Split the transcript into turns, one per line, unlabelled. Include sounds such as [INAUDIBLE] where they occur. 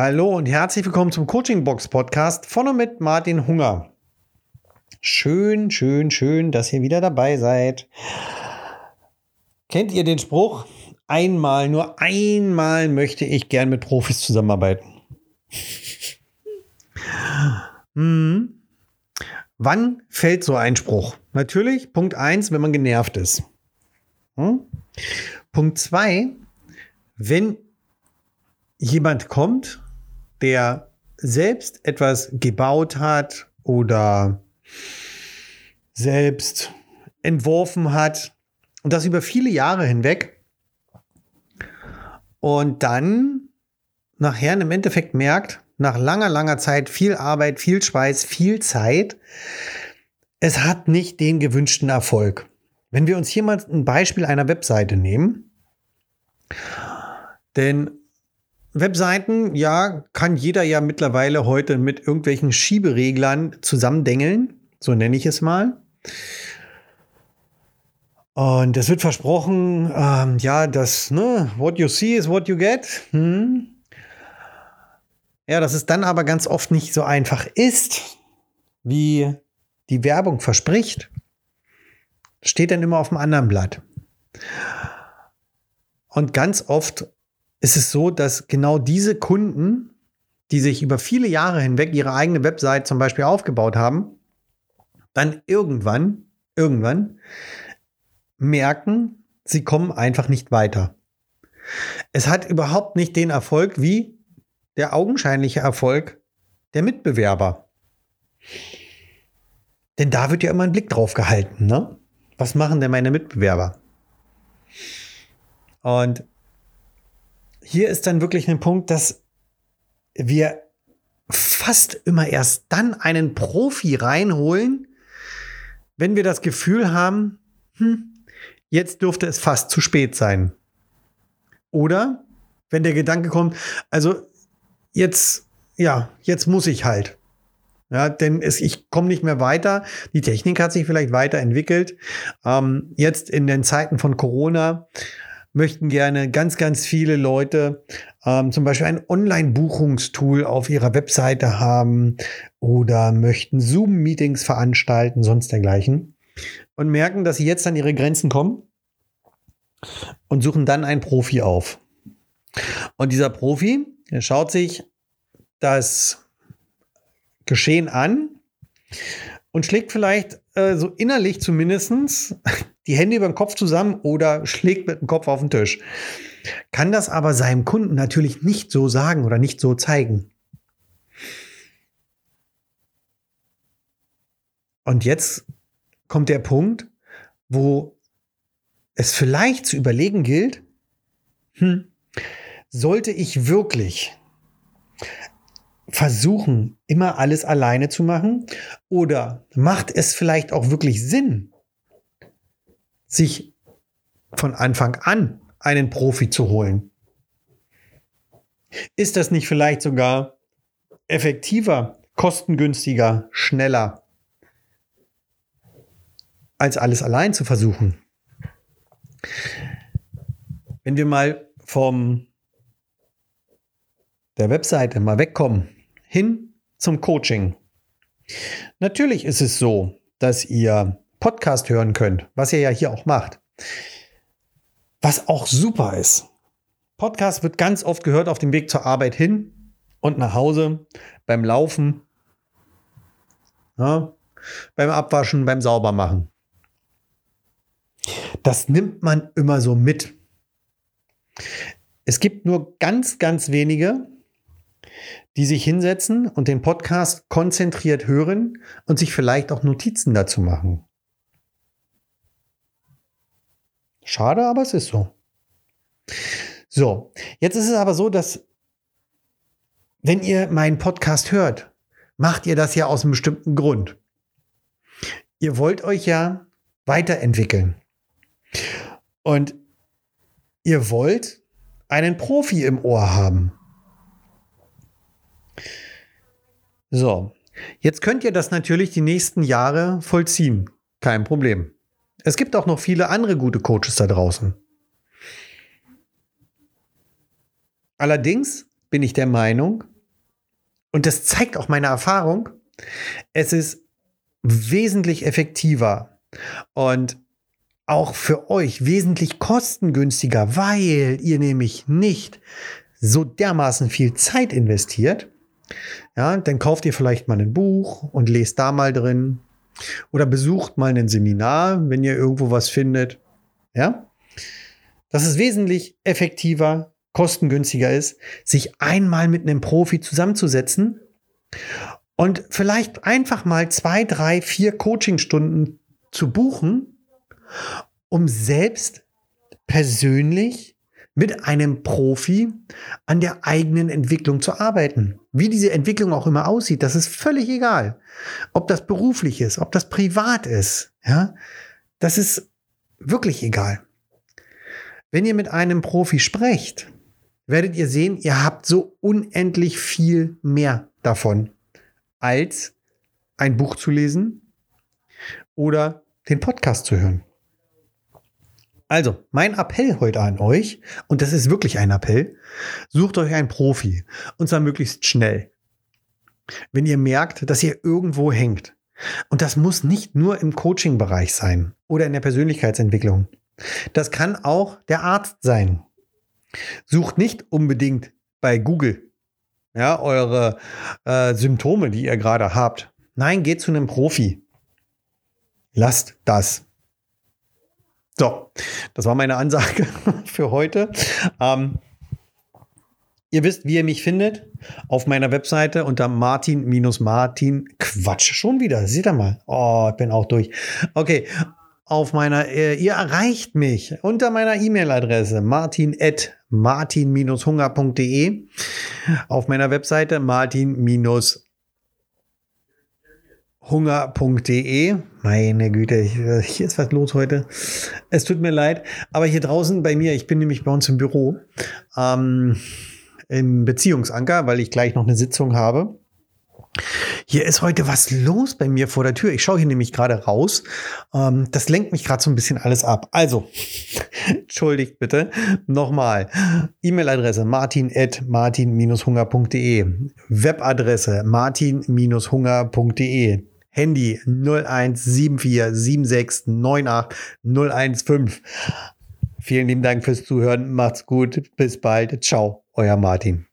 Hallo und herzlich willkommen zum Coaching Box Podcast von und mit Martin Hunger. Schön, schön, schön, dass ihr wieder dabei seid. Kennt ihr den Spruch? Einmal, nur einmal möchte ich gern mit Profis zusammenarbeiten. hm. Wann fällt so ein Spruch? Natürlich, Punkt 1, wenn man genervt ist. Hm? Punkt 2, wenn jemand kommt, der selbst etwas gebaut hat oder selbst entworfen hat und das über viele Jahre hinweg und dann nachher im Endeffekt merkt, nach langer, langer Zeit, viel Arbeit, viel Schweiß, viel Zeit, es hat nicht den gewünschten Erfolg. Wenn wir uns hier mal ein Beispiel einer Webseite nehmen, denn Webseiten, ja, kann jeder ja mittlerweile heute mit irgendwelchen Schiebereglern zusammendengeln, so nenne ich es mal. Und es wird versprochen, ähm, ja, das, ne, what you see is what you get. Hm. Ja, dass es dann aber ganz oft nicht so einfach ist, wie die Werbung verspricht, steht dann immer auf dem anderen Blatt. Und ganz oft ist es so, dass genau diese Kunden, die sich über viele Jahre hinweg ihre eigene Website zum Beispiel aufgebaut haben, dann irgendwann, irgendwann merken, sie kommen einfach nicht weiter. Es hat überhaupt nicht den Erfolg wie der augenscheinliche Erfolg der Mitbewerber. Denn da wird ja immer ein Blick drauf gehalten. Ne? Was machen denn meine Mitbewerber? Und hier ist dann wirklich ein Punkt, dass wir fast immer erst dann einen Profi reinholen, wenn wir das Gefühl haben, hm, jetzt dürfte es fast zu spät sein. Oder wenn der Gedanke kommt, also jetzt, ja, jetzt muss ich halt. Ja, denn es, ich komme nicht mehr weiter. Die Technik hat sich vielleicht weiterentwickelt. Ähm, jetzt in den Zeiten von Corona möchten gerne ganz, ganz viele Leute ähm, zum Beispiel ein Online-Buchungstool auf ihrer Webseite haben oder möchten Zoom-Meetings veranstalten, sonst dergleichen. Und merken, dass sie jetzt an ihre Grenzen kommen und suchen dann einen Profi auf. Und dieser Profi, schaut sich das Geschehen an und schlägt vielleicht äh, so innerlich zumindest die Hände über den Kopf zusammen oder schlägt mit dem Kopf auf den Tisch. Kann das aber seinem Kunden natürlich nicht so sagen oder nicht so zeigen. Und jetzt kommt der Punkt, wo es vielleicht zu überlegen gilt, hm, sollte ich wirklich versuchen, immer alles alleine zu machen? Oder macht es vielleicht auch wirklich Sinn, sich von Anfang an einen Profi zu holen? Ist das nicht vielleicht sogar effektiver, kostengünstiger, schneller, als alles allein zu versuchen? Wenn wir mal vom der Webseite mal wegkommen, hin zum Coaching. Natürlich ist es so, dass ihr Podcast hören könnt, was ihr ja hier auch macht. Was auch super ist. Podcast wird ganz oft gehört auf dem Weg zur Arbeit hin und nach Hause, beim Laufen, ja, beim Abwaschen, beim Saubermachen. Das nimmt man immer so mit. Es gibt nur ganz, ganz wenige, die sich hinsetzen und den Podcast konzentriert hören und sich vielleicht auch Notizen dazu machen. Schade, aber es ist so. So, jetzt ist es aber so, dass wenn ihr meinen Podcast hört, macht ihr das ja aus einem bestimmten Grund. Ihr wollt euch ja weiterentwickeln. Und ihr wollt einen Profi im Ohr haben. So, jetzt könnt ihr das natürlich die nächsten Jahre vollziehen. Kein Problem. Es gibt auch noch viele andere gute Coaches da draußen. Allerdings bin ich der Meinung, und das zeigt auch meine Erfahrung, es ist wesentlich effektiver und auch für euch wesentlich kostengünstiger, weil ihr nämlich nicht so dermaßen viel Zeit investiert. Ja, dann kauft ihr vielleicht mal ein Buch und lest da mal drin oder besucht mal ein Seminar, wenn ihr irgendwo was findet. Ja, dass es wesentlich effektiver, kostengünstiger ist, sich einmal mit einem Profi zusammenzusetzen und vielleicht einfach mal zwei, drei, vier Coachingstunden zu buchen, um selbst persönlich mit einem Profi an der eigenen Entwicklung zu arbeiten. Wie diese Entwicklung auch immer aussieht, das ist völlig egal. Ob das beruflich ist, ob das privat ist, ja, das ist wirklich egal. Wenn ihr mit einem Profi sprecht, werdet ihr sehen, ihr habt so unendlich viel mehr davon, als ein Buch zu lesen oder den Podcast zu hören. Also, mein Appell heute an euch, und das ist wirklich ein Appell, sucht euch einen Profi, und zwar möglichst schnell. Wenn ihr merkt, dass ihr irgendwo hängt. Und das muss nicht nur im Coaching-Bereich sein oder in der Persönlichkeitsentwicklung. Das kann auch der Arzt sein. Sucht nicht unbedingt bei Google ja, eure äh, Symptome, die ihr gerade habt. Nein, geht zu einem Profi. Lasst das. So, das war meine Ansage [LAUGHS] für heute. Ähm, ihr wisst, wie ihr mich findet. Auf meiner Webseite unter Martin-Martin. Quatsch, schon wieder. Seht ihr mal. Oh, ich bin auch durch. Okay, auf meiner, äh, ihr erreicht mich unter meiner E-Mail-Adresse martin.martin-hunger.de auf meiner Webseite martin-hunger.de. Meine Güte, hier ist was los heute. Es tut mir leid, aber hier draußen bei mir, ich bin nämlich bei uns im Büro, ähm, im Beziehungsanker, weil ich gleich noch eine Sitzung habe. Hier ist heute was los bei mir vor der Tür. Ich schaue hier nämlich gerade raus. Ähm, das lenkt mich gerade so ein bisschen alles ab. Also, [LAUGHS] entschuldigt bitte. Nochmal. E-Mail-Adresse martin.martin-hunger.de. Webadresse martin-hunger.de. Handy 0174 Vielen lieben Dank fürs Zuhören. Macht's gut. Bis bald. Ciao. Euer Martin.